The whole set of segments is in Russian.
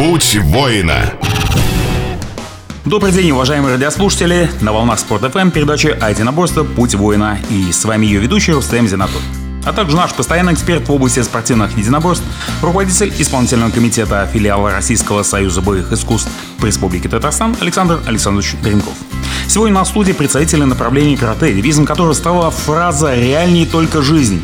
Путь воина. Добрый день, уважаемые радиослушатели. На волнах Спорт ФМ передача «Единоборство. Путь воина». И с вами ее ведущий Рустем Зинатур. А также наш постоянный эксперт в области спортивных единоборств, руководитель исполнительного комитета филиала Российского союза боевых искусств по Республике Татарстан Александр Александрович Гринков. Сегодня на студии представители направления карате, девизом которого стала фраза «реальнее только жизнь».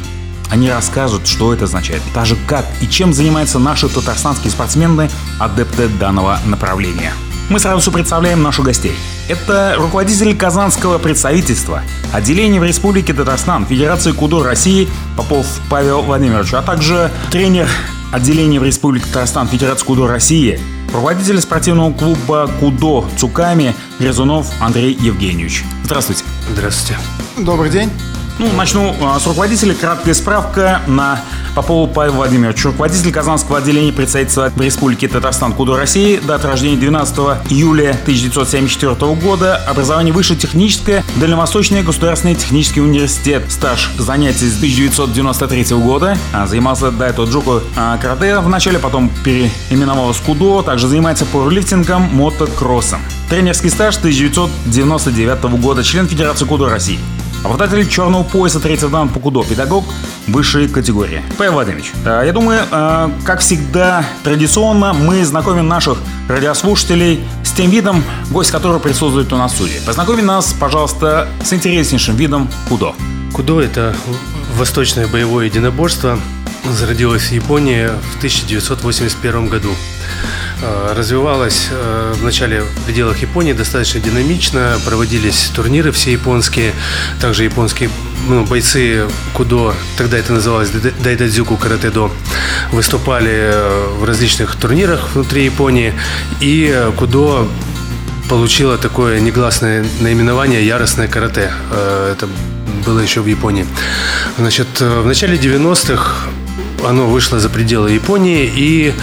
Они расскажут, что это означает, даже как и чем занимаются наши татарстанские спортсмены, адепты данного направления. Мы сразу представляем наших гостей. Это руководитель Казанского представительства, отделения в Республике Татарстан, Федерации Кудо России Попов Павел Владимирович, а также тренер отделения в Республике Татарстан, Федерации Кудо России, руководитель спортивного клуба Кудо Цуками Грязунов Андрей Евгеньевич. Здравствуйте. Здравствуйте. Добрый день. Ну, начну а, с руководителя. Краткая справка на Попову Павел Владимирович, руководитель Казанского отделения представительства Республики Татарстан Куду России, дата рождения 12 июля 1974 года, образование высшее техническое, Дальневосточный государственный технический университет, стаж занятий с 1993 года, а, занимался до этого джуку а, карате вначале, потом переименовался Кудо, также занимается пауэрлифтингом, мотокроссом. Тренерский стаж 1999 года, член Федерации Кудо России. Обладатель черного пояса третьего дан по кудо, педагог высшей категории. Павел Владимирович, э, я думаю, э, как всегда, традиционно мы знакомим наших радиослушателей с тем видом, гость которого присутствует у нас в студии. Познакоми нас, пожалуйста, с интереснейшим видом кудо. Кудо – это восточное боевое единоборство, зародилось в Японии в 1981 году. Э, развивалась э, в пределах Японии достаточно динамично, проводились турниры все японские, также японские ну, бойцы кудо, тогда это называлось дайдадзюку каратэ-до, выступали э, в различных турнирах внутри Японии, и кудо получила такое негласное наименование «Яростное карате». Это было еще в Японии. Значит, в начале 90-х оно вышло за пределы Японии, и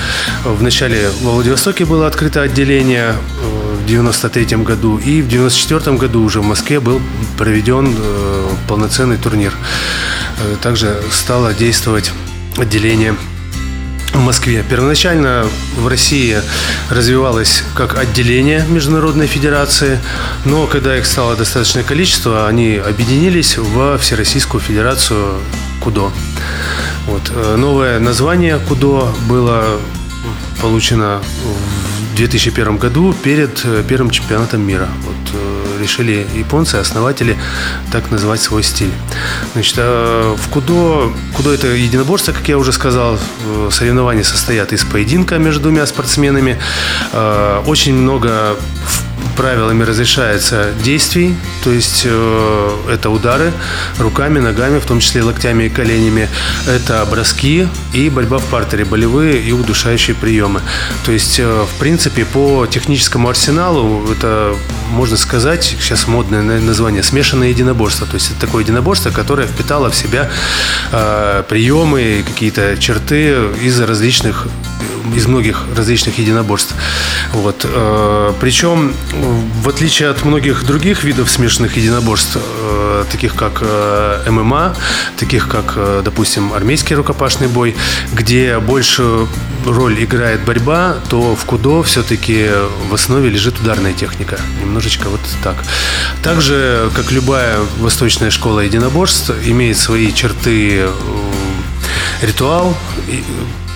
в начале в Владивостоке было открыто отделение э, в 93 году, и в 94 году уже в Москве был проведен э, полноценный турнир. Э, также стало действовать отделение в Москве. Первоначально в России развивалось как отделение Международной Федерации, но когда их стало достаточное количество, они объединились в Всероссийскую Федерацию КУДО. Вот. Э, новое название Кудо было получено в 2001 году перед э, первым чемпионатом мира. Вот, э, решили японцы, основатели, так называть свой стиль. Значит, в Кудо, Кудо это единоборство, как я уже сказал, соревнования состоят из поединка между двумя спортсменами. Очень много правилами разрешается действий, то есть э, это удары руками, ногами, в том числе локтями и коленями, это броски и борьба в партере, болевые и удушающие приемы. То есть, э, в принципе, по техническому арсеналу это, можно сказать, сейчас модное название, смешанное единоборство. То есть это такое единоборство, которое впитало в себя э, приемы, какие-то черты из различных из многих различных единоборств. Вот. Э, Причем, в отличие от многих других видов смешанных единоборств, э, таких как э, ММА, таких как, допустим, армейский рукопашный бой, где больше роль играет борьба, то в кудо все-таки в основе лежит ударная техника. Немножечко вот так. Также, как любая восточная школа единоборств, имеет свои черты ритуал,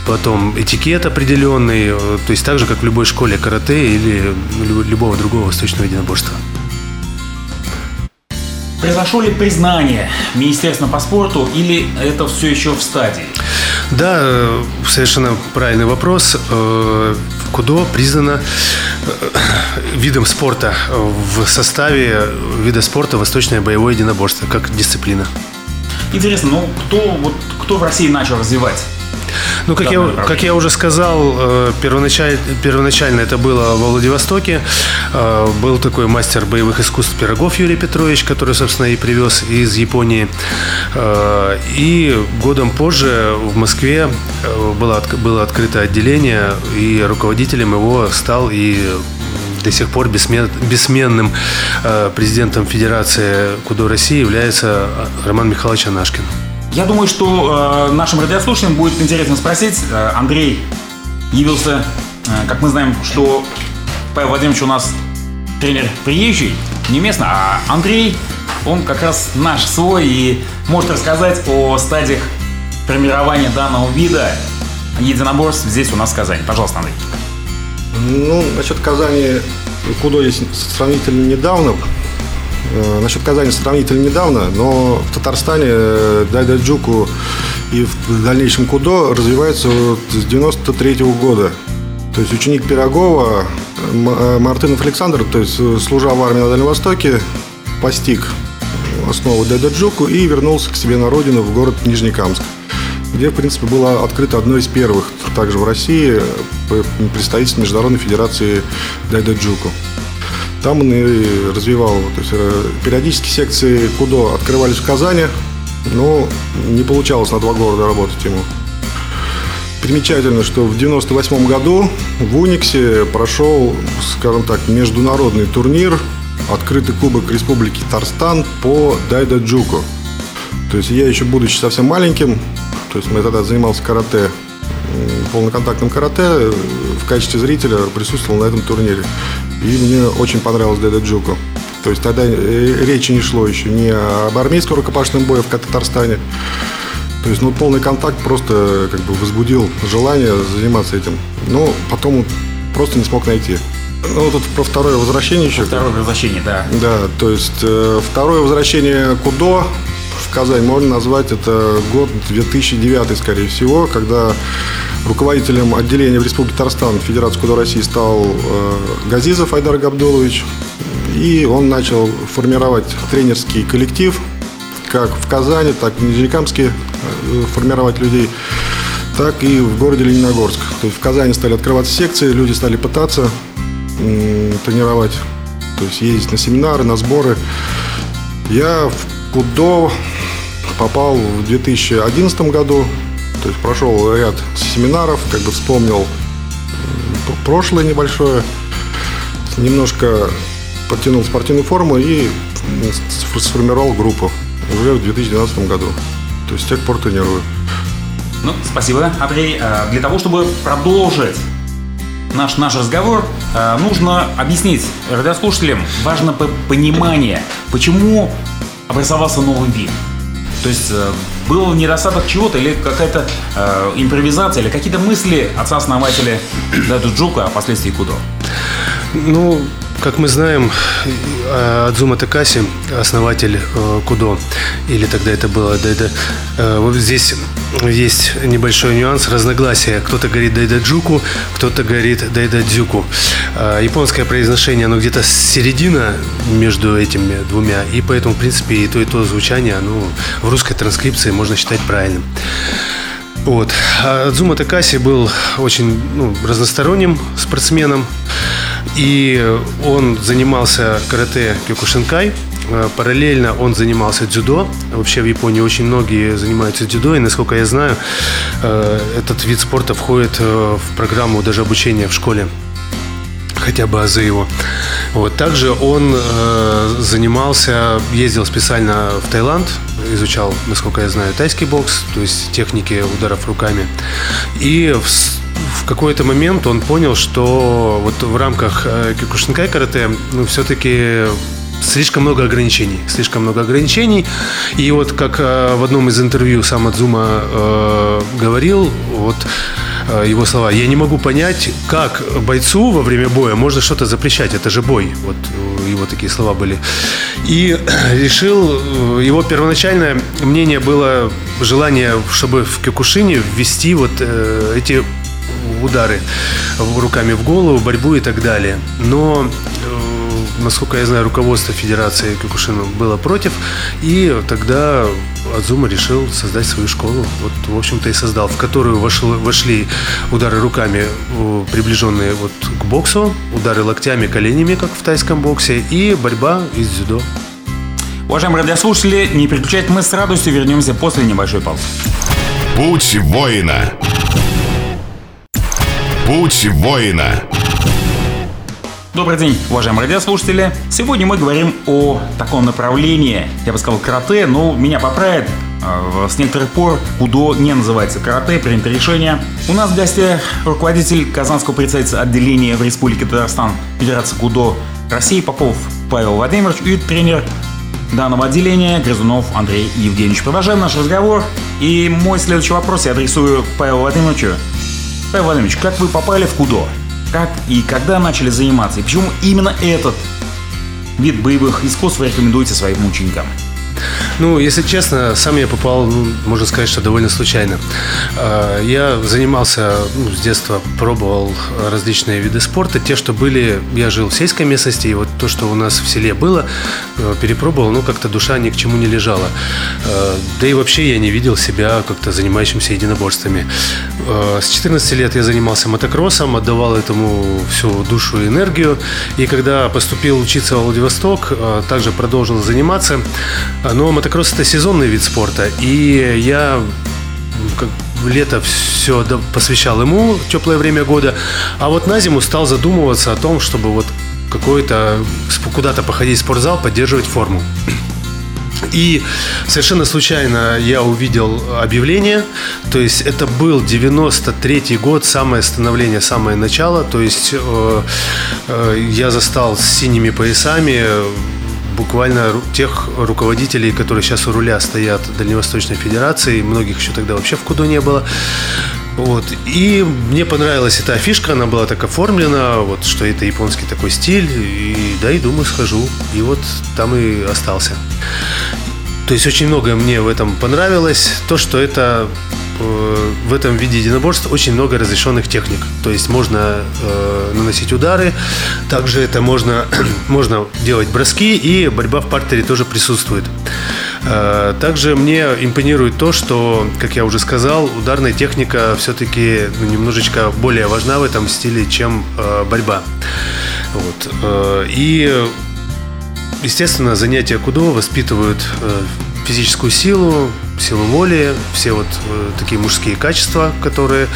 потом этикет определенный, э, то есть так же, как в любой школе карате или любого другого восточного единоборства. Произошло ли признание Министерства по спорту или это все еще в стадии? Да, э, совершенно правильный вопрос. Э, Кудо признано видом спорта в составе вида спорта восточное боевое единоборство, как дисциплина. Интересно, ну кто, вот, кто в России начал развивать ну, как я, как я уже сказал, э, первоначально, первоначально это было во Владивостоке. Э, был такой мастер боевых искусств пирогов Юрий Петрович, который, собственно, и привез из Японии. Э, и годом позже в Москве было, было открыто отделение, и руководителем его стал и до сих пор бессмен, бессменным президентом Федерации Кудо России является Роман Михайлович Анашкин. Я думаю, что э, нашим радиослушателям будет интересно спросить. Э, Андрей явился Э, как мы знаем, что Павел Владимирович у нас тренер приезжий, не местно, а Андрей, он как раз наш свой и может рассказать о стадиях формирования данного вида единоборств здесь у нас в Казани. Пожалуйста, Андрей. Ну, насчет Казани кудо есть сравнительно недавно. Э, насчет Казани сравнительно недавно, но в Татарстане э, дайдаджуку и в дальнейшем кудо развивается вот с 93 -го года. То есть ученик Пирогова э, Мартынов Александр, то есть служа в армии на Дальнем Востоке, постиг основу дайдаджуку и вернулся к себе на родину в город Нижнекамск где, в принципе, было открыто одно из первых, также в России, представительство Международной Федерации Дайдаджуку. Там он и развивал. То есть э, периодически секции Кудо открывались в Казани, но не получалось на два города работать ему. Примечательно, что в 1998 году в Униксе прошел, скажем так, международный турнир Открытый кубок Республики Татарстан по дайдаджуку. То есть я еще будучи совсем маленьким, то есть я тогда занимался карате, полноконтактным карате, в качестве зрителя присутствовал на этом турнире. И мне очень понравилось Деда Джуко. То есть тогда э, речи не шло еще ни об армейском рукопашном бое в Татарстане. То есть, ну, полный контакт просто как бы возбудил желание заниматься этим. Но потом просто не смог найти. Ну, тут про второе возвращение еще. Второе возвращение, да. Да, то есть э, второе возвращение Кудо в Казань можно назвать это год 2009, скорее всего, когда руководителем отделения в Республике Татарстан Федерации Куда России стал э, Газизов Айдар Габдулович. И он начал формировать тренерский коллектив, как в Казани, так и в Нижнекамске э, формировать людей, так и в городе Лениногорск. То есть в Казани стали открываться секции, люди стали пытаться тренировать, то есть ездить на семинары, на сборы. Я в Кудо попал в 2011 году, то есть прошел ряд семинаров, как бы вспомнил прошлое небольшое, немножко подтянул спортивную форму и сформировал группу уже в 2012 году. То есть с тех пор тренирую. Ну, спасибо, Андрей. А, для того, чтобы продолжить наш, наш разговор, а, нужно объяснить радиослушателям, важно понимание, почему образовался новый вид. То есть э, был недостаток чего-то или какая-то э, импровизация, или какие-то мысли отца-основателя Даду Джука, а впоследствии Кудо? Ну, как мы знаем, Адзума Такаси, основатель э, Кудо, или тогда это было Дайда, э, вот здесь есть небольшой нюанс, разногласия. Кто-то говорит Дайдаджуку, кто-то говорит Дайдадзюку. Э, японское произношение, оно где-то середина между этими двумя, и поэтому, в принципе, и то, и то звучание, оно в русской транскрипции можно считать правильным. Вот. А Адзума Такаси был очень ну, разносторонним спортсменом. И он занимался карате кёкушинкай. Э, параллельно он занимался дзюдо. Вообще в Японии очень многие занимаются дзюдо. И, насколько я знаю, э, этот вид спорта входит э, в программу даже обучения в школе хотя бы азы его. Вот. Также он э, занимался, ездил специально в Таиланд, изучал, насколько я знаю, тайский бокс, то есть техники ударов руками. И в в какой-то момент он понял, что вот в рамках э, кикушинкай карате ну, все-таки слишком много ограничений. Слишком много ограничений. И вот как э, в одном из интервью сам Адзума э, говорил, вот э, его слова, я не могу понять, как бойцу во время боя можно что-то запрещать. Это же бой. Вот его такие слова были. И решил, его первоначальное мнение было желание, чтобы в Кёкушине ввести вот э, эти удары руками в голову, борьбу и так далее. Но э, насколько я знаю, руководство Федерации Кюкушина было против, и тогда Адзума решил создать свою школу. Вот, в общем-то, и создал, в которую вошли, вошли удары руками, приближенные вот к боксу, удары локтями, коленями, как в тайском боксе, и борьба из дзюдо. Уважаемые радиослушатели, не переключайте, мы с радостью вернемся после небольшой паузы. Путь воина. Путь воина. Добрый день, уважаемые радиослушатели. Сегодня мы говорим о таком направлении, я бы сказал, карате, но меня поправит Э, с некоторых пор КУДО не называется карате, принято решение. У нас в гостях руководитель Казанского представительства отделения в Республике Татарстан Федерации КУДО России Попов Павел Владимирович и тренер данного отделения Грызунов Андрей Евгеньевич. Продолжаем наш разговор. И мой следующий вопрос я адресую Павелу Владимировичу. Павел Владимирович, как вы попали в КУДО? Как и когда начали заниматься? И почему именно этот вид боевых искусств вы рекомендуете своим ученикам? Ну, если честно, сам я попал, ну, можно сказать, что довольно случайно. А, я занимался ну, с детства, пробовал различные виды спорта. Те, что были, я жил в сельской местности, и вот то, что у нас в селе было, э, перепробовал, ну, как-то душа ни к чему не лежала. А, да и вообще я не видел себя как-то занимающимся единоборствами. А, с 14 лет я занимался мотокроссом, отдавал этому всю душу и энергию. И когда поступил учиться в Владивосток, также продолжил заниматься. Но мотокросс это сезонный вид спорта, и я как лето все посвящал ему, теплое время года, а вот на зиму стал задумываться о том, чтобы вот какой-то куда-то походить в спортзал, поддерживать форму. И совершенно случайно я увидел объявление, то есть это был 93 год, самое становление, самое начало, то есть э, э, я застал с синими поясами буквально тех руководителей, которые сейчас у руля стоят Дальневосточной Федерации, многих еще тогда вообще в Куду не было. Вот. И мне понравилась эта фишка, она была так оформлена, вот, что это японский такой стиль. И да, и думаю, схожу. И вот там и остался. То есть очень многое мне в этом понравилось. То, что это Э, в этом виде единоборств очень много разрешенных техник. То есть можно э, наносить удары, также это можно, можно делать броски, и борьба в партере тоже присутствует. Э, также мне импонирует то, что, как я уже сказал, ударная техника все-таки ну, немножечко более важна в этом стиле, чем э, борьба. Вот. Э, и, естественно, занятия кудо воспитывают э, физическую силу, силу воли, все вот э, такие мужские качества, которые,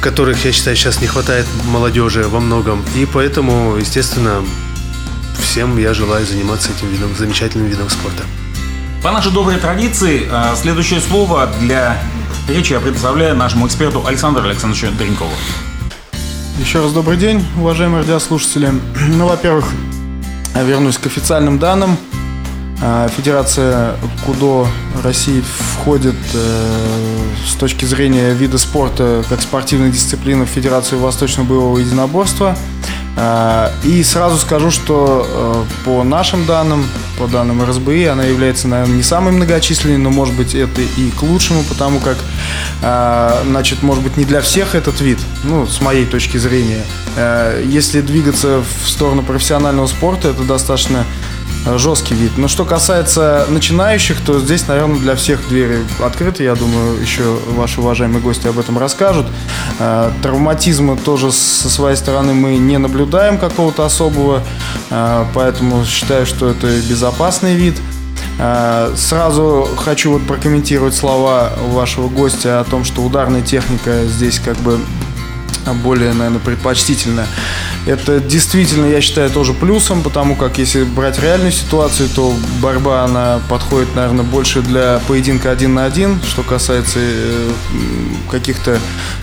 которых, я считаю, сейчас не хватает молодежи во многом. И поэтому, естественно, всем я желаю заниматься этим видом, замечательным видом спорта. По нашей доброй традиции, э, следующее слово для речи я предоставляю нашему эксперту Александру Александровичу Дренкову. Еще раз добрый день, уважаемые радиослушатели. Ну, во-первых, вернусь к официальным данным. А, Федерация Кудо России входит э, с точки зрения вида спорта как спортивной дисциплины в Федерацию Восточного боевого единоборства. А, и сразу скажу, что э, по нашим данным, по данным РСБИ, она является, наверное, не самой многочисленной, но, может быть, это и к лучшему, потому как, а, значит, может быть, не для всех этот вид, ну, с моей точки зрения. Если двигаться в сторону профессионального спорта, это достаточно Э, жесткий вид. Но что касается начинающих, то здесь, наверное, для всех двери открыты. Я думаю, еще ваши уважаемые гости об этом расскажут. Э, травматизма тоже со своей стороны мы не наблюдаем какого-то особого, э, поэтому считаю, что это безопасный вид. Сразу хочу вот прокомментировать слова вашего гостя о том, что ударная техника здесь как бы более, наверное, предпочтительно. Это действительно, я считаю, тоже плюсом, потому как если брать реальную ситуацию, то борьба, она подходит, наверное, больше для поединка один на один, что касается э, каких-то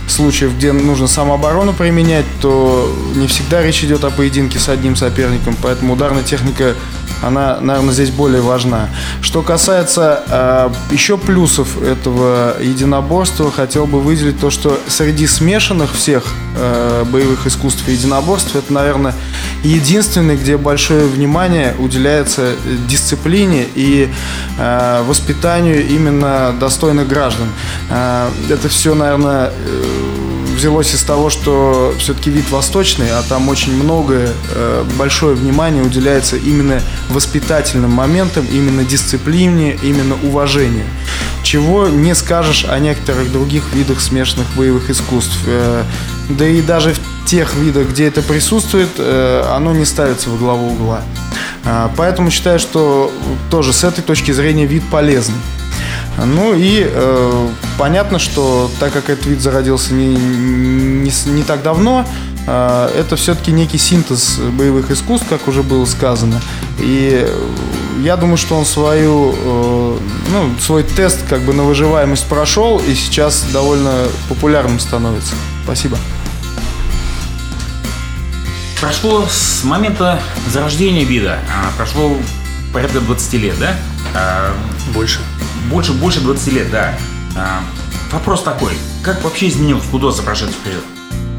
случаев, где нужно самооборону применять, то не всегда речь идет о поединке с одним соперником, поэтому ударная техника она, наверное, здесь более важна. Что касается э, еще плюсов этого единоборства, хотел бы выделить то, что среди смешанных всех э, боевых искусств и единоборств, это, наверное, единственный, где большое внимание уделяется дисциплине и э, воспитанию именно достойных граждан. Э, это все, наверное, э, взялось из того, что все-таки вид восточный, а там очень многое, э, большое внимание уделяется именно воспитательным моментам, именно дисциплине, именно уважению. Чего не скажешь о некоторых других видах смешанных боевых искусств. Э, да и даже в тех видах, где это присутствует, э, оно не ставится во главу угла. Поэтому считаю, что тоже с этой точки зрения вид полезный. Ну и э, понятно, что так как этот вид зародился не, не, не так давно, э, это все-таки некий синтез боевых искусств, как уже было сказано. И я думаю, что он свою, э, ну, свой тест как бы на выживаемость прошел и сейчас довольно популярным становится. Спасибо. Прошло с момента зарождения вида, а, прошло порядка 20 лет, да? А, Больше. Больше, больше 20 лет, да. А, вопрос такой, как вообще изменилось худо за прошедший период?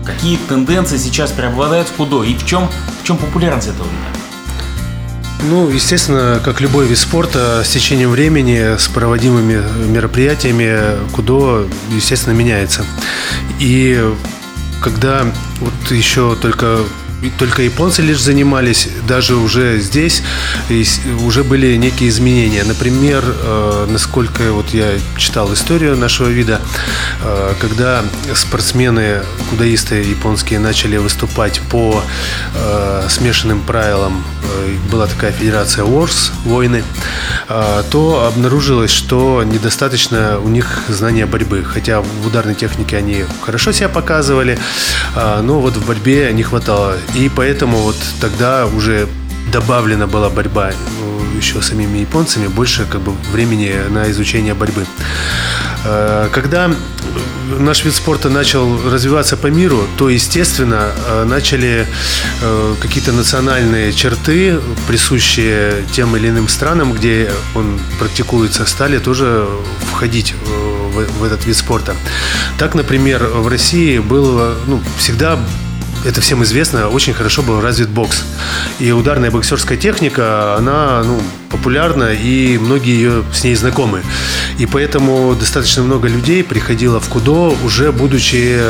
Какие тенденции сейчас преобладают в худо и в чем, в чем популярность этого вида? Ну, естественно, как любой вид спорта, с течением времени, с проводимыми мероприятиями, кудо, естественно, меняется. И когда вот еще только только японцы лишь занимались, даже уже здесь уже были некие изменения. Например, э, насколько вот я читал историю нашего вида, э, когда спортсмены, кудоисты японские начали выступать по э, смешанным правилам, была такая федерация Wars, войны, то обнаружилось, что недостаточно у них знания борьбы. Хотя в ударной технике они хорошо себя показывали, но вот в борьбе не хватало. И поэтому вот тогда уже добавлена была борьба ну, еще самими японцами, больше как бы времени на изучение борьбы. Э, Когда наш вид спорта начал развиваться по миру, то, естественно, э, начали э, какие-то национальные черты, присущие тем или иным странам, где он практикуется, стали тоже входить э, в этот вид спорта. Так, например, в России было ну, всегда это всем известно, очень хорошо был развит бокс. И ударная боксерская техника, она ну, популярна, и многие ее с ней знакомы. И поэтому достаточно много людей приходило в кудо, уже будучи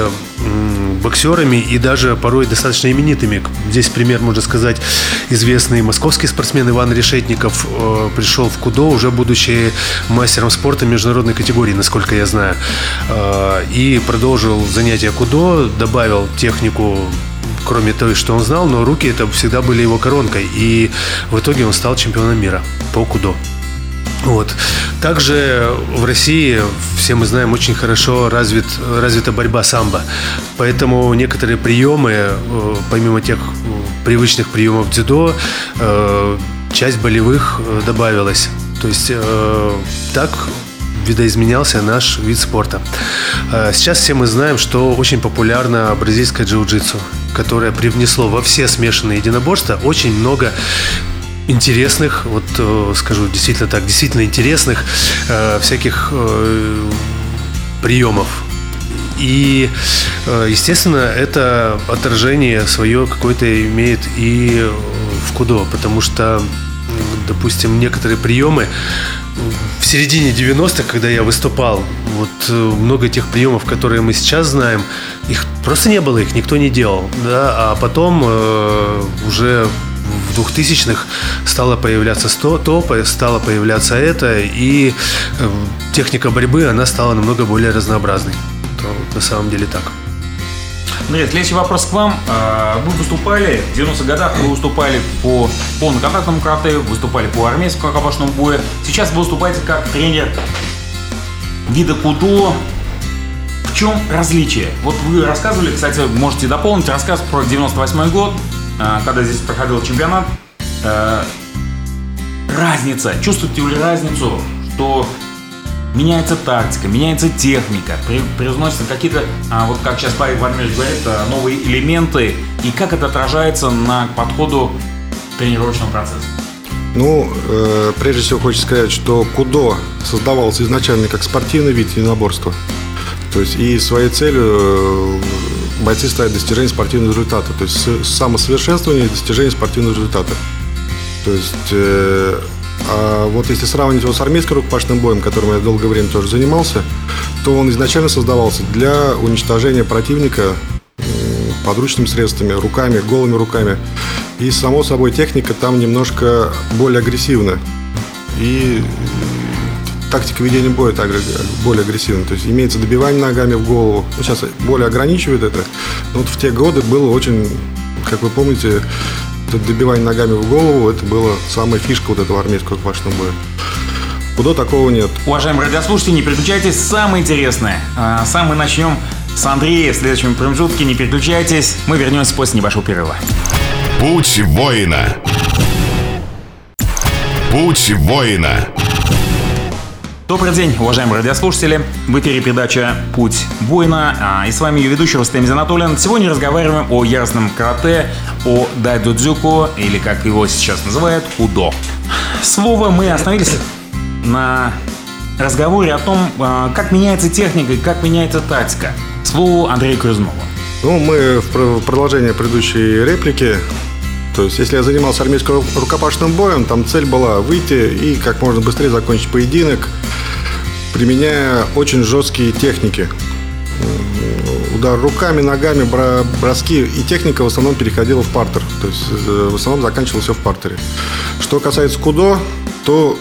боксерами и даже порой достаточно именитыми. Здесь пример, можно сказать, известный московский спортсмен Иван Решетников э, пришел в кудо, уже будучи мастером спорта международной категории, насколько я знаю. Э, и продолжил занятия кудо, добавил технику кроме той, что он знал, но руки это всегда были его коронкой. И в итоге он стал чемпионом мира по кудо. Вот. Также в России, все мы знаем, очень хорошо развит, развита борьба самбо. Поэтому некоторые приемы, э, помимо тех э, привычных приемов дзюдо, э, часть болевых добавилась. То есть так видоизменялся наш вид спорта. Сейчас все мы знаем, что очень популярна бразильская джиу-джитсу, которое привнесло во все смешанные единоборства очень много интересных, вот э, скажу действительно так, действительно интересных э, всяких э, приемов. И, естественно, это отражение свое какое-то имеет и в кудо, потому что, допустим, некоторые приемы в середине 90-х, когда я выступал, вот много тех приемов, которые мы сейчас знаем, их просто не было, их никто не делал, да, а потом э, уже в 2000-х стало появляться сто, то, по- стало появляться это, и э, техника борьбы, она стала намного более разнообразной. То на самом деле так. Андрей, следующий вопрос к вам. А, Вы выступали, в 90-х годах вы выступали по полноконтактному карате, выступали по армейскому рукопашному бою. Сейчас вы выступаете как тренер вида кудо. В чем различие? Вот вы рассказывали, кстати, можете дополнить рассказ про 98 год, когда здесь проходил чемпионат. А, Разница. Чувствуете ли разницу, что меняется тактика, меняется техника, при, привносятся какие-то, а, вот как сейчас Павел Владимирович говорит, а, новые элементы, и как это отражается на подходу тренировочного процесса? Ну, э, прежде всего хочется сказать, что кудо создавался изначально как спортивный вид единоборства. То есть и своей целью э, бойцы ставят достижение спортивного результата. То есть самосовершенствование и достижение спортивного результата. То есть, э, а вот если сравнить его с армейским рукопашным боем, которым я долгое время тоже занимался, то он изначально создавался для уничтожения противника подручными средствами, руками, голыми руками. И, само собой, техника там немножко более агрессивна. И тактика ведения боя также более агрессивна. То есть имеется добивание ногами в голову. Ну, сейчас более ограничивает это. Но вот в те годы было очень, как вы помните, это добивание ногами в голову, это была самая фишка вот этого армейского рукопашного боя. Куда такого нет. Уважаемые радиослушатели, не переключайтесь, самое интересное. А, Сам мы начнем с Андрея в следующем промежутке, не переключайтесь, мы вернемся после небольшого перерыва. Путь воина. Путь воина. Добрый день, уважаемые радиослушатели. В эфире передача «Путь воина». А, и с вами ее ведущий Рустем Зинатуллин. Сегодня разговариваем о яростном карате, о дайдодзюку, или как его сейчас называют, кудо. Слово мы остановились на разговоре о том, а, как меняется техника и как меняется тактика. Слово Андрея Крюзнова. Ну, мы в продолжение предыдущей реплики то есть, если я занимался армейским рукопашным боем, там цель была выйти и как можно быстрее закончить поединок, применяя очень жесткие техники. Удар руками, ногами, броски. И техника в основном переходила в партер. То есть э, в основном заканчивалось все в партере. Что касается кудо, то,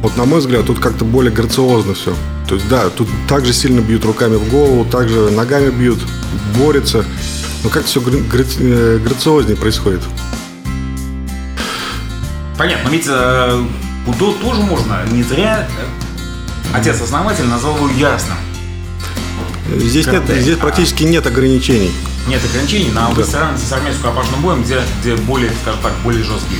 вот на мой взгляд, тут как-то более грациозно все. То есть, да, тут также сильно бьют руками в голову, также ногами бьют, борются. Но как все э, грациознее происходит. Понятно, ведь э, кудо тоже можно. Не зря Отец-основатель назвал его ясным. Здесь, нет, здесь практически нет ограничений. Нет ограничений, на да. сравнивается с армейским опашным боем, где, где более, скажем так, более жесткий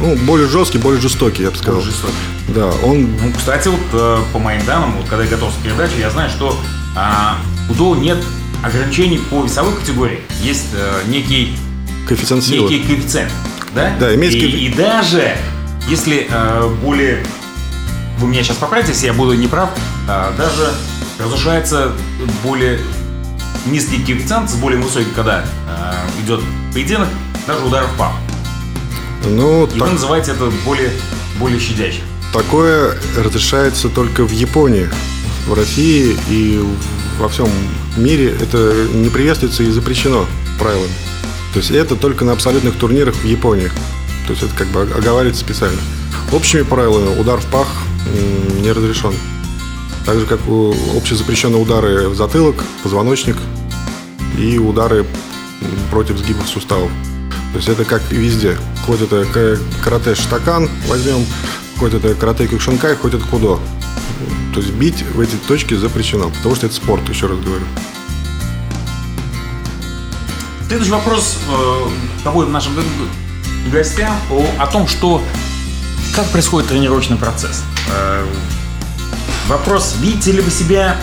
Ну, более жесткий, более жестокий, я бы сказал. Более жестокий. Да, он... Ну, кстати, вот э, по моим данным, вот когда я готовился к передаче, я знаю, что а, у ДО нет ограничений по весовой категории. Есть э, некий... Коэффициент силы. Некий коэффициент. Да? Да, имеется... И, и даже если э, более вы меня сейчас поправите, если я буду неправ, а, даже разрушается более низкий коэффициент с более высоким, когда а, идет поединок, даже удар в пах. Ну, и так... вы называете это более, более щадящим. Такое разрешается только в Японии. В России и во всем мире это не приветствуется и запрещено правилами. То есть это только на абсолютных турнирах в Японии. То есть это как бы оговаривается специально. Общими правилами удар в пах не разрешен. Так же, как общезапрещенные удары в затылок, позвоночник и удары против сгибов суставов. То есть это как везде. Хоть это карате штакан возьмем, хоть это карате кюкшинкай, хоть это кудо. То есть бить в эти точки запрещено, потому что это спорт, еще раз говорю. Следующий вопрос э, нашим гостям о, о том, что как происходит тренировочный процесс. Э, вопрос, видите ли вы себя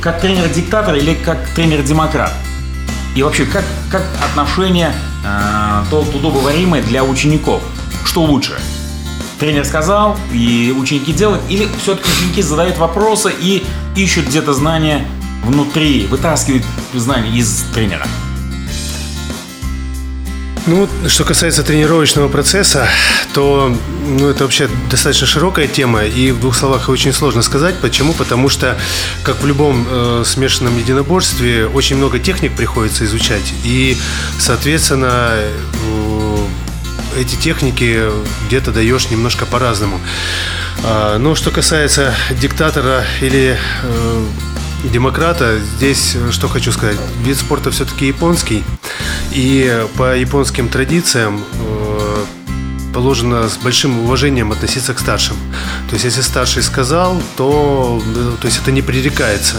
как тренер-диктатор или как тренер-демократ? И вообще, как, как отношение э, то удобоваримое для учеников? Что лучше? Тренер сказал, и ученики делают, или все-таки ученики задают вопросы и ищут где-то знания внутри, вытаскивают знания из тренера? Ну, что касается тренировочного процесса, то ну, это вообще достаточно широкая тема, и в двух словах очень сложно сказать. Почему? Потому что, как в любом э, смешанном единоборстве, очень много техник приходится изучать, и, соответственно, э, эти техники где-то даешь немножко по-разному. А, но что касается диктатора или э, демократа, здесь э, что хочу сказать. Вид спорта все-таки японский. И по японским традициям э, положено с большим уважением относиться к старшим. То есть, если старший сказал, то, э, то есть это не пререкается.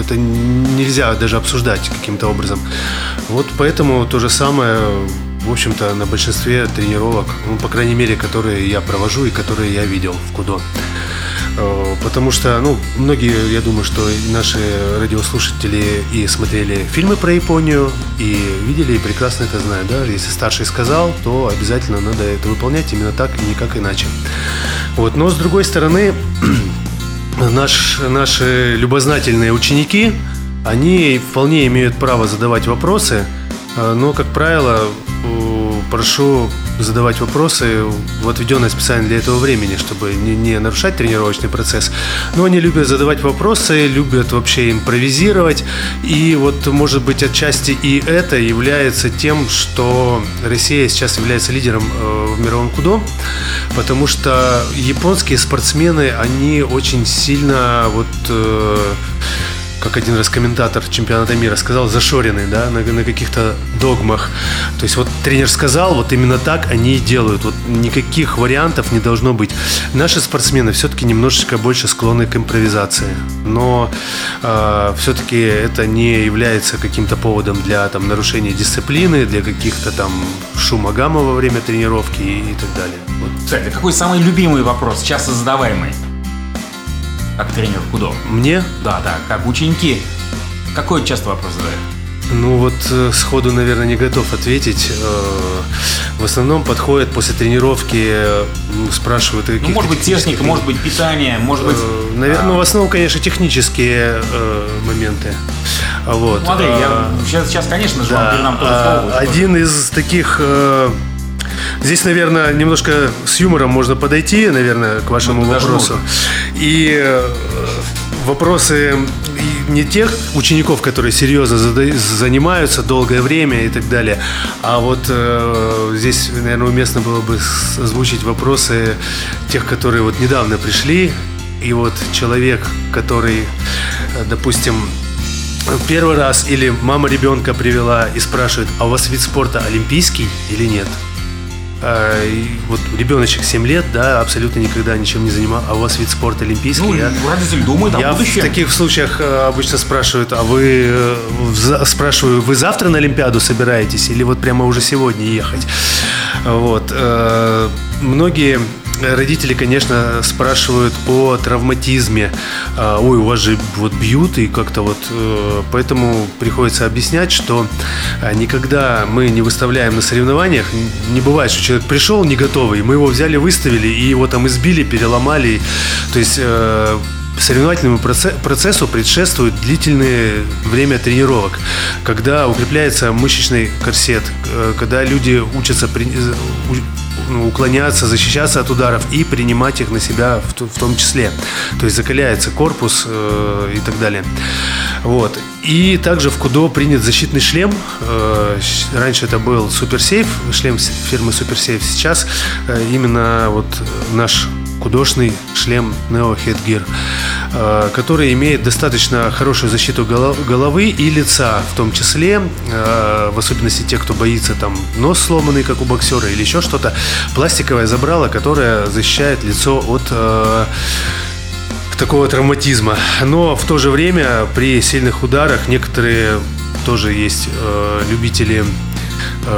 Это нельзя даже обсуждать каким-то образом. Вот поэтому то же самое в общем-то, на большинстве тренировок, ну, по крайней мере, которые я провожу и которые я видел в Кудо. Э, потому что, ну, многие, я думаю, что наши радиослушатели и смотрели фильмы про Японию, и видели, и прекрасно это знают, да, если старший сказал, то обязательно надо это выполнять именно так и никак иначе. Вот, но с другой стороны, наш, наши любознательные ученики, они вполне имеют право задавать вопросы, э, но, как правило, прошу задавать вопросы в отведенное специально для этого времени, чтобы не, не нарушать тренировочный процесс. Но они любят задавать вопросы, любят вообще импровизировать. И вот, может быть, отчасти и это является тем, что Россия сейчас является лидером э, в мировом кудо, потому что японские спортсмены, они очень сильно вот э, как один раз комментатор чемпионата мира сказал, зашоренный, да, на, на каких-то догмах. То есть вот тренер сказал, вот именно так они и делают. Вот никаких вариантов не должно быть. Наши спортсмены все-таки немножечко больше склонны к импровизации. Но э, все-таки это не является каким-то поводом для там, нарушения дисциплины, для каких-то там шума гамма во время тренировки и, и так далее. Вот. Кстати, какой самый любимый вопрос, часто задаваемый? Как тренер Кудо? Мне? Да, да, как ученики. Какой часто вопрос задают? Ну вот э, сходу, наверное, не готов ответить. Э, В основном подходят после тренировки, э, ну, спрашивают о Ну, может быть, техника, может быть, питание, может быть... Наверное, ну, в основном, конечно, технические моменты. А Вот. Смотри, я А, сейчас, сейчас, конечно же, вам Да, передам тоже а, слово. один из таких... Здесь, наверное, немножко с юмором можно подойти, наверное, к вашему Ну, вопросу. И э, вопросы не тех учеников, которые серьезно занимаются долгое время и так далее, а вот э, здесь, наверное, уместно было бы озвучить вопросы тех, которые вот недавно пришли, и вот человек, который, э, допустим, первый раз или мама ребенка привела и спрашивает, а у вас вид спорта олимпийский или нет? А, вот ребеночек 7 лет, да, абсолютно никогда ничем не занимался, а у вас вид спорта олимпийский? Ну, Я- родитель думает я о в будущем. таких случаях э, обычно спрашивают, а вы э, в спрашиваю, вы завтра на Олимпиаду собираетесь или вот прямо уже сегодня ехать? Вот. э, Многие родители, конечно, спрашивают о травматизме. А, Ой, у вас же вот бьют и как-то вот... э, Поэтому приходится объяснять, что а, никогда мы не выставляем на соревнованиях. Не бывает, что человек пришел не готовый, мы его взяли, выставили и его там избили, переломали. То есть э, Соревновательному проце- процессу предшествует длительное время тренировок, когда укрепляется мышечный корсет, э, когда люди учатся уклоняться, защищаться от ударов и принимать их на себя в, том числе. То есть закаляется корпус э, и так далее. Вот. И также в Кудо принят защитный шлем. Э, Раньше это был Суперсейф, шлем фирмы Суперсейф. Сейчас э, именно вот наш художный шлем Neo Headgear, э, который имеет достаточно хорошую защиту голо- головы и лица, в том числе, э, в особенности те, кто боится там нос сломанный, как у боксера, или еще что-то, пластиковое забрало, которое защищает лицо от э, такого травматизма. Но в то же время при сильных ударах некоторые тоже есть любители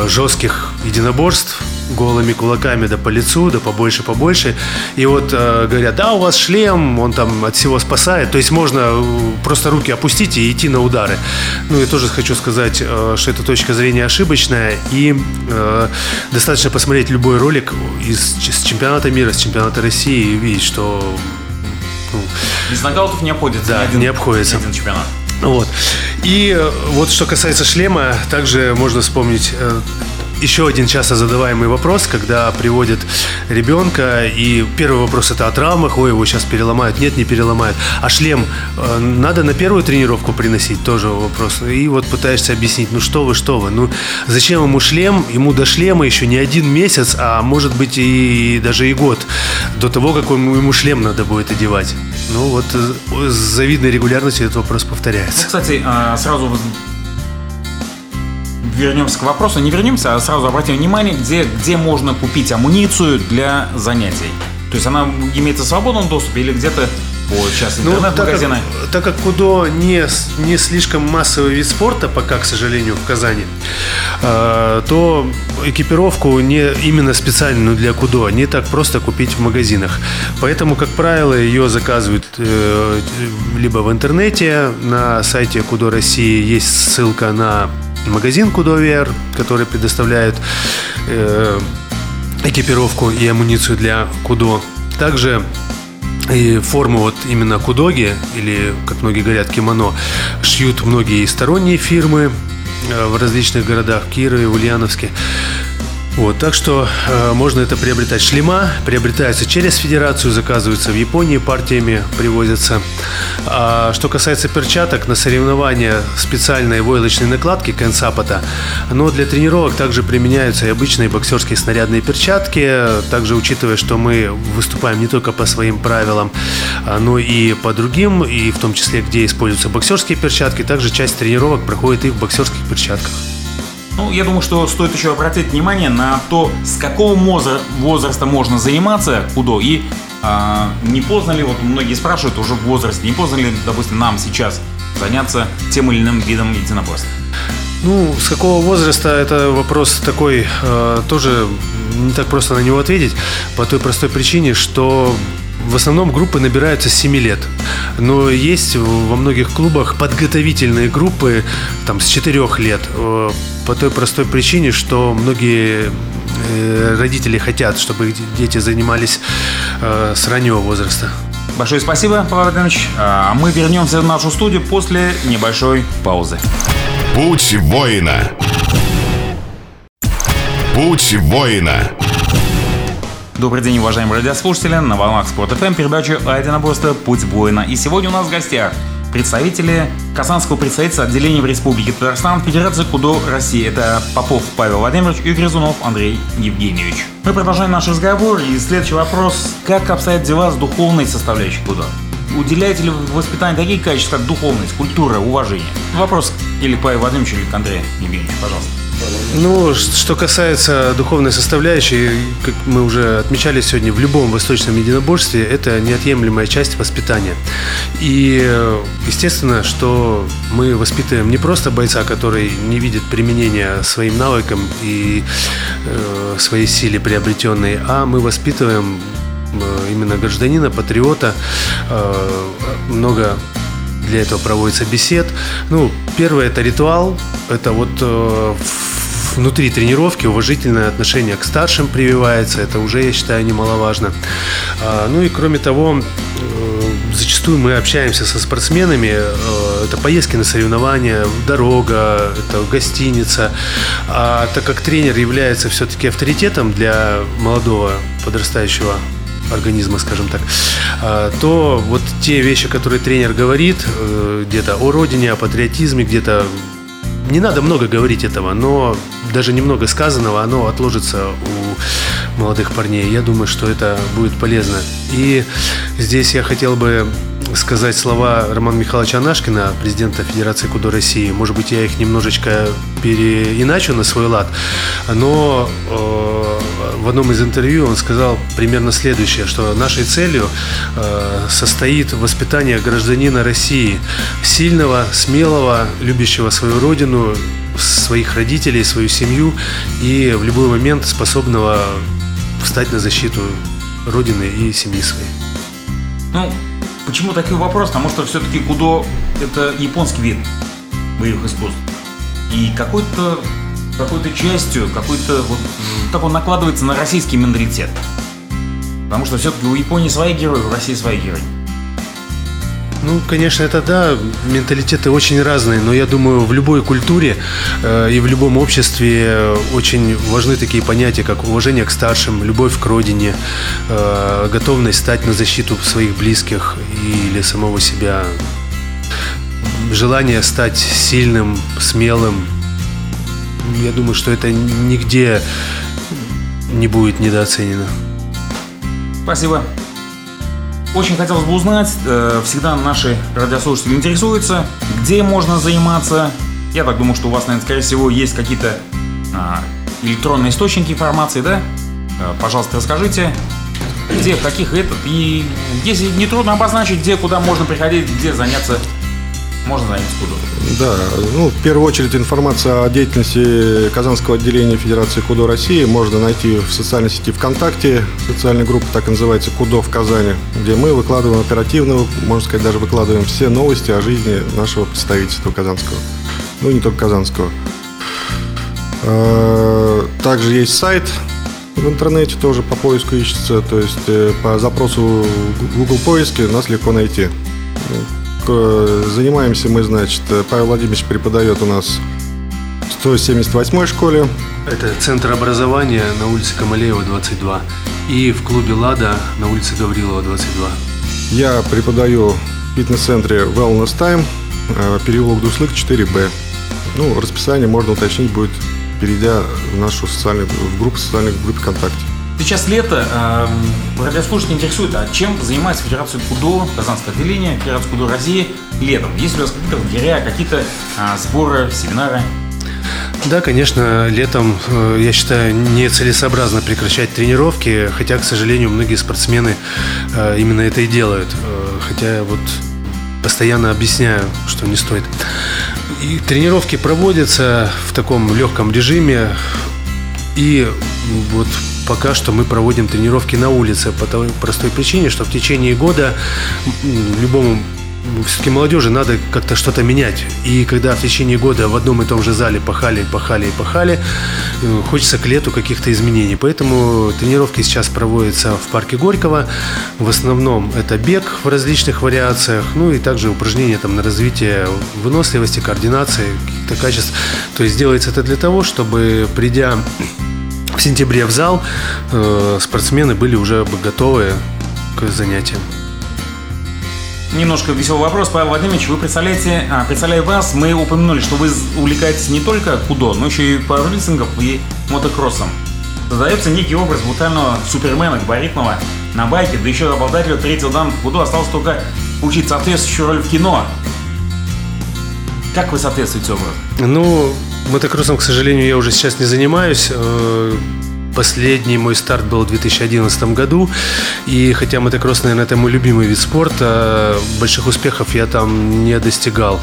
жестких единоборств голыми кулаками, да по лицу, да побольше, побольше. И вот э, говорят, да, у вас шлем, он там от всего спасает. То есть можно э, просто руки опустить и идти на удары. Ну и тоже хочу сказать, э, что эта точка зрения ошибочная. И э, достаточно посмотреть любой ролик из, с чемпионата мира, с чемпионата России и увидеть, что ну, Без нокаутов не обходится. Да, ни один- не обходится. ни один чемпионат. вот. И э, вот что касается шлема, также можно вспомнить э, еще один часто задаваемый вопрос, когда приводят ребенка, и первый вопрос это о травмах, ой, его сейчас переломают, нет, не переломают. А шлем э, надо на первую тренировку приносить, тоже вопрос. И вот пытаешься объяснить, ну что вы, что вы, ну зачем ему шлем, ему до шлема еще не один месяц, а может быть и даже и год до того, как ему ему шлем надо будет одевать. Ну вот э, с завидной регулярностью этот вопрос Ну, повторяется. кстати, а, сразу вернемся к вопросу. Не вернемся, а сразу обратим внимание, где, где можно купить амуницию для занятий. То есть она имеется в свободном доступе или где-то по сейчас Ну, так интернет-магазины? как, так как кудо не, не слишком массовый вид спорта пока, к сожалению, в Казани, э, то экипировку не именно специальную для кудо не так просто купить в магазинах. Поэтому, как правило, ее заказывают э, либо в интернете, на сайте Кудо России есть ссылка на магазин Кудо VR, который предоставляет э, экипировку и амуницию для кудо. Также и форму вот именно кудоги, или, как многие говорят, кимоно, шьют многие сторонние фирмы э, в различных городах, Кирове, Ульяновске. Вот, так что э, можно это приобретать. Шлема приобретаются через федерацию, заказываются в Японии, партиями привозятся. А что касается перчаток, на соревнования специальные войлочные накладки Кенсапата, но для тренировок также применяются и обычные боксерские снарядные перчатки. Также учитывая, что мы выступаем не только по своим правилам, а, но и по другим, и в том числе, где используются боксерские перчатки, также часть тренировок проходит и в боксерских перчатках. Ну, я думаю, что стоит еще обратить внимание на то, с какого возраста можно заниматься кудо и а, не поздно ли, вот многие спрашивают уже в возрасте, не поздно ли, допустим, нам сейчас заняться тем или иным видом единоборства. Ну, с какого возраста это вопрос такой, э, тоже не так просто на него ответить, по той простой причине, что в основном группы набираются с 7 лет. Но есть во многих клубах подготовительные группы там, с 4 лет. Э, по той простой причине, что многие э, родители хотят, чтобы их дети занимались э, с раннего возраста. Большое спасибо, Павел Владимирович. А мы вернемся в нашу студию после небольшой паузы. Путь воина. Путь воина. Добрый день, уважаемые радиослушатели. На волнах Спорт ФМ передача «А единоборство. Путь воина». И сегодня у нас в гостях представители Казанского представительства отделения в Республике Татарстан Федерации Кудо России. Это Попов Павел Владимирович и Грызунов Андрей Евгеньевич. Мы продолжаем наш разговор. И следующий вопрос. Как обстоят дела с духовной составляющей Кудо? Уделяете ли вы воспитанию такие качества, как духовность, культура, уважение? Вопрос или к Павелу Владимировичу, или к Андрею Евгеньевичу, пожалуйста. Ну, что касается духовной составляющей, как мы уже отмечали сегодня, в любом восточном единоборстве это неотъемлемая часть воспитания. И естественно, что мы воспитываем не просто бойца, который не видит применения своим навыкам и э, своей силе приобретенной, а мы воспитываем э, именно гражданина, патриота, э, много для этого проводится бесед. Ну, первое это ритуал, это вот э, внутри тренировки уважительное отношение к старшим прививается, это уже, я считаю, немаловажно. А, ну и кроме того, э, зачастую мы общаемся со спортсменами, э, это поездки на соревнования, дорога, это гостиница. А так как тренер является все-таки авторитетом для молодого подрастающего организма, скажем так, а, то вот те вещи, которые тренер говорит, э, где-то о родине, о патриотизме, где-то не надо много говорить этого, но даже немного сказанного, оно отложится у молодых парней. Я думаю, что это будет полезно. И здесь я хотел бы сказать слова Романа Михайловича Анашкина, президента Федерации Кудо России. Может быть, я их немножечко переиначу на свой лад, но э, в одном из интервью он сказал примерно следующее, что нашей целью э, состоит воспитание гражданина России, сильного, смелого, любящего свою родину, своих родителей, свою семью и в любой момент способного встать на защиту родины и семьи своей. Ну, Почему такой вопрос? Потому что все-таки кудо это японский вид боевых искусств. И какой-то какой-то частью, какой-то вот так он накладывается на российский менталитет. Потому что все-таки у Японии свои герои, у России свои герои. Ну, конечно, это да, менталитеты очень разные, но я думаю, в любой культуре э, и в любом обществе очень важны такие понятия, как уважение к старшим, любовь к родине, э, готовность стать на защиту своих близких или самого себя, желание стать сильным, смелым. Я думаю, что это нигде не будет недооценено. Спасибо. Очень хотелось бы узнать, э, всегда наши радиослушатели интересуются, где можно заниматься. Я так думаю, что у вас, наверное, скорее всего, есть какие-то а, электронные источники информации, да? Э, пожалуйста, расскажите, где, в каких этот, и если не трудно обозначить, где, куда можно приходить, где заняться можно занять кудо? Да, ну, в первую очередь информация о деятельности Казанского отделения Федерации Кудо России можно найти в социальной сети ВКонтакте, социальная группа так и называется Кудо в Казани, где мы выкладываем оперативно, можно сказать, даже выкладываем все новости о жизни нашего представительства казанского. Ну, не только казанского. А, также есть сайт в интернете тоже по поиску ищется, то есть э, по запросу Google поиски нас легко найти. Занимаемся мы, значит, Павел Владимирович преподает у нас в 178-й школе. Это центр образования на улице Камалеева, 22. И в клубе «Лада» на улице Гаврилова, 22. Я преподаю в фитнес-центре Wellness Time, э, переулок Дуслык, 4Б. Ну, расписание можно уточнить будет, перейдя в нашу социальную в группу социальных групп ВКонтакте. Сейчас лето. Э, радиослушатели интересует, а чем занимается Федерация КУДО, Казанское отделение, Федерация КУДО России летом? Есть ли у вас какие-то лагеря, какие-то а, сборы, семинары? Да, конечно, летом, э, я считаю, нецелесообразно прекращать тренировки, хотя, к сожалению, многие спортсмены э, именно это и делают. Э, хотя вот постоянно объясняю, что не стоит. И тренировки проводятся в таком легком режиме, И вот пока что мы проводим тренировки на улице по той простой причине, что в течение года любому все-таки молодежи надо как-то что-то менять. И когда в течение года в одном и том же зале пахали, пахали и пахали, э, хочется к лету каких-то изменений. Поэтому тренировки сейчас проводятся в парке Горького. В основном это бег в различных вариациях, ну и также упражнения там, на развитие выносливости, координации, каких-то качеств. То есть делается это для того, чтобы придя в сентябре в зал, э, спортсмены были уже готовы к занятиям. Немножко веселый вопрос, Павел Владимирович. Вы представляете, а, представляя вас, мы упомянули, что вы увлекаетесь не только кудо, но еще и пауэрлифтингом и мотокроссом. Создается некий образ брутального супермена, габаритного, на байке, да еще обладателю третьего дан кудо осталось только получить соответствующую роль в кино. Как вы соответствуете образу? Ну, мотокроссом, к сожалению, я уже сейчас не занимаюсь. Э, Последний мой старт был в 2011 году. И хотя мотокросс, наверное, это мой любимый вид спорта, больших успехов я там не достигал.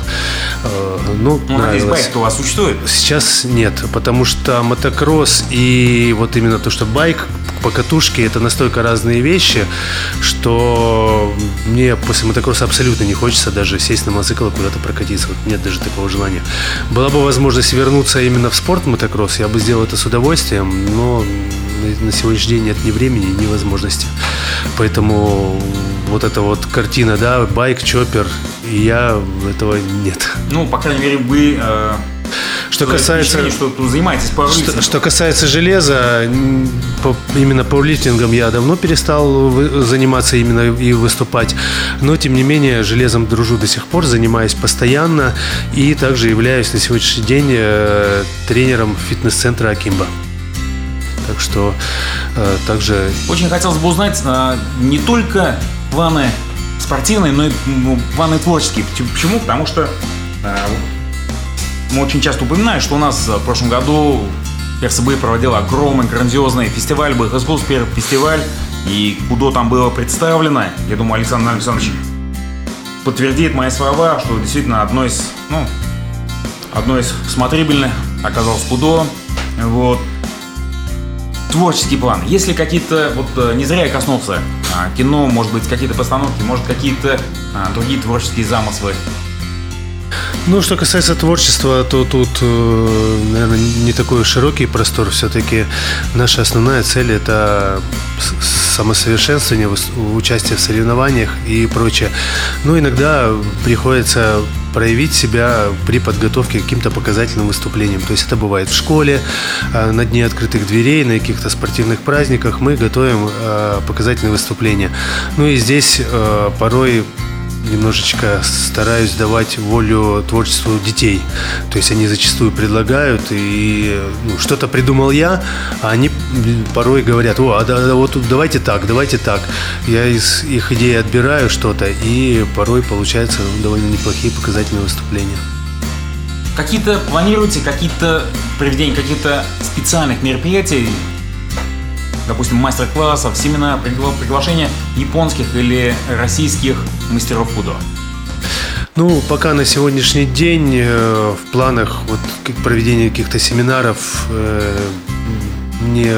Э, ну, ну байк у вас существует? Сейчас нет, потому что мотокросс и вот именно то, что байк по катушке это настолько разные вещи, что мне после мотокросса абсолютно не хочется даже сесть на мотоцикл и куда-то прокатиться. Вот нет даже такого желания. Была бы возможность вернуться именно в спорт мотокросс, я бы сделал это с удовольствием, но на сегодняшний день нет ни времени, ни возможности. Поэтому вот эта вот картина, да, байк, чоппер, я этого нет. Ну, по крайней мере, вы э, что касается, что занимаетесь что, что касается железа, именно пауэрлифтингом я давно перестал заниматься именно и выступать, но тем не менее железом дружу до сих пор, занимаюсь постоянно и также являюсь на сегодняшний день э, тренером фитнес-центра Акимба. Так что э, также... Очень хотелось бы узнать э, не только планы спортивные, но и ну, планы творческие. Почему? Потому что э, мы очень часто упоминаем, что у нас в прошлом году РСБ проводил огромный, грандиозный фестиваль, был искусств, первый фестиваль, и куда там было представлено, я думаю, Александр Александрович подтвердит мои слова, что действительно одно из, ну, одно из смотрибельных оказалось Кудо. Вот творческий план. Если какие-то, вот э, не зря я коснулся а, кино, может быть, какие-то постановки, может, какие-то а, другие творческие замыслы. Ну, что касается творчества, то тут, э, наверное, не такой широкий простор. Все-таки наша основная цель – это самосовершенствование, участие в соревнованиях и прочее. Но иногда приходится проявить себя при подготовке к каким-то показательным выступлениям. То есть это бывает в школе, э, на дне открытых дверей, на каких-то спортивных праздниках мы готовим э, показательные выступления. Ну и здесь порой немножечко стараюсь давать волю творчеству детей. То есть они зачастую предлагают, и ну, что-то придумал я, а они порой говорят, о, а да, вот давайте так, давайте так. Я из их идей отбираю что-то, и порой получаются довольно неплохие показательные выступления. Какие-то планируете, какие-то проведения каких-то специальных мероприятий допустим, мастер-классов, семинар, приглашения японских или российских мастеров худо? Ну, пока на сегодняшний день э, в планах вот проведения каких-то семинаров э, не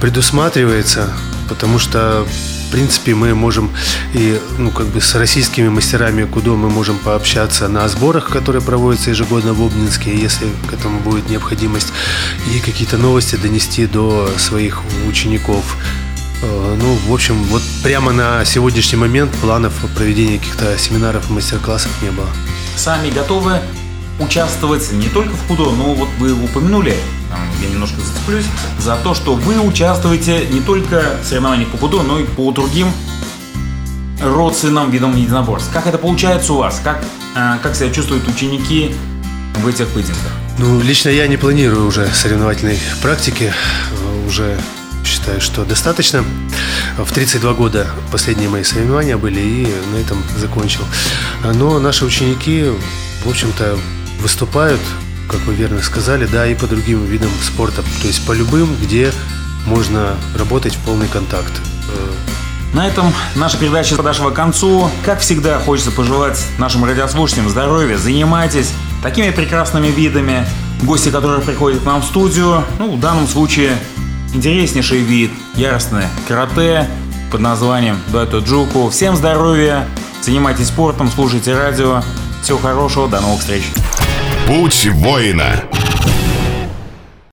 предусматривается, потому что в принципе, мы можем и, ну, как бы с российскими мастерами кудо мы можем пообщаться на сборах, которые проводятся ежегодно в Обнинске, если к этому будет необходимость, и какие-то новости донести до своих учеников. Э, ну, в общем, вот прямо на сегодняшний момент планов проведения каких-то семинаров и мастер-классов не было. Сами готовы участвовать не только в худо, но вот вы упомянули, я немножко зацеплюсь, за то, что вы участвуете не только в соревнованиях по худо, но и по другим родственным видам единоборств. Как это получается у вас? Как, э, как себя чувствуют ученики в этих поединках? Ну, лично я не планирую уже соревновательной практики. Уже считаю, что достаточно. В 32 года последние мои соревнования были, и на этом закончил. Но наши ученики, в общем-то, выступают, как вы верно сказали, да, и по другим видам спорта, то есть по любым, где можно работать в полный контакт. Э, На этом наша передача подошла к концу. Как всегда, хочется пожелать нашим радиослушателям здоровья, занимайтесь такими прекрасными видами, гости, которые приходят к нам в студию. Ну, в данном случае интереснейший вид, яростное карате под названием Дайто Джуку. Всем здоровья, занимайтесь спортом, слушайте радио. Всего хорошего, до новых встреч. Путь воина.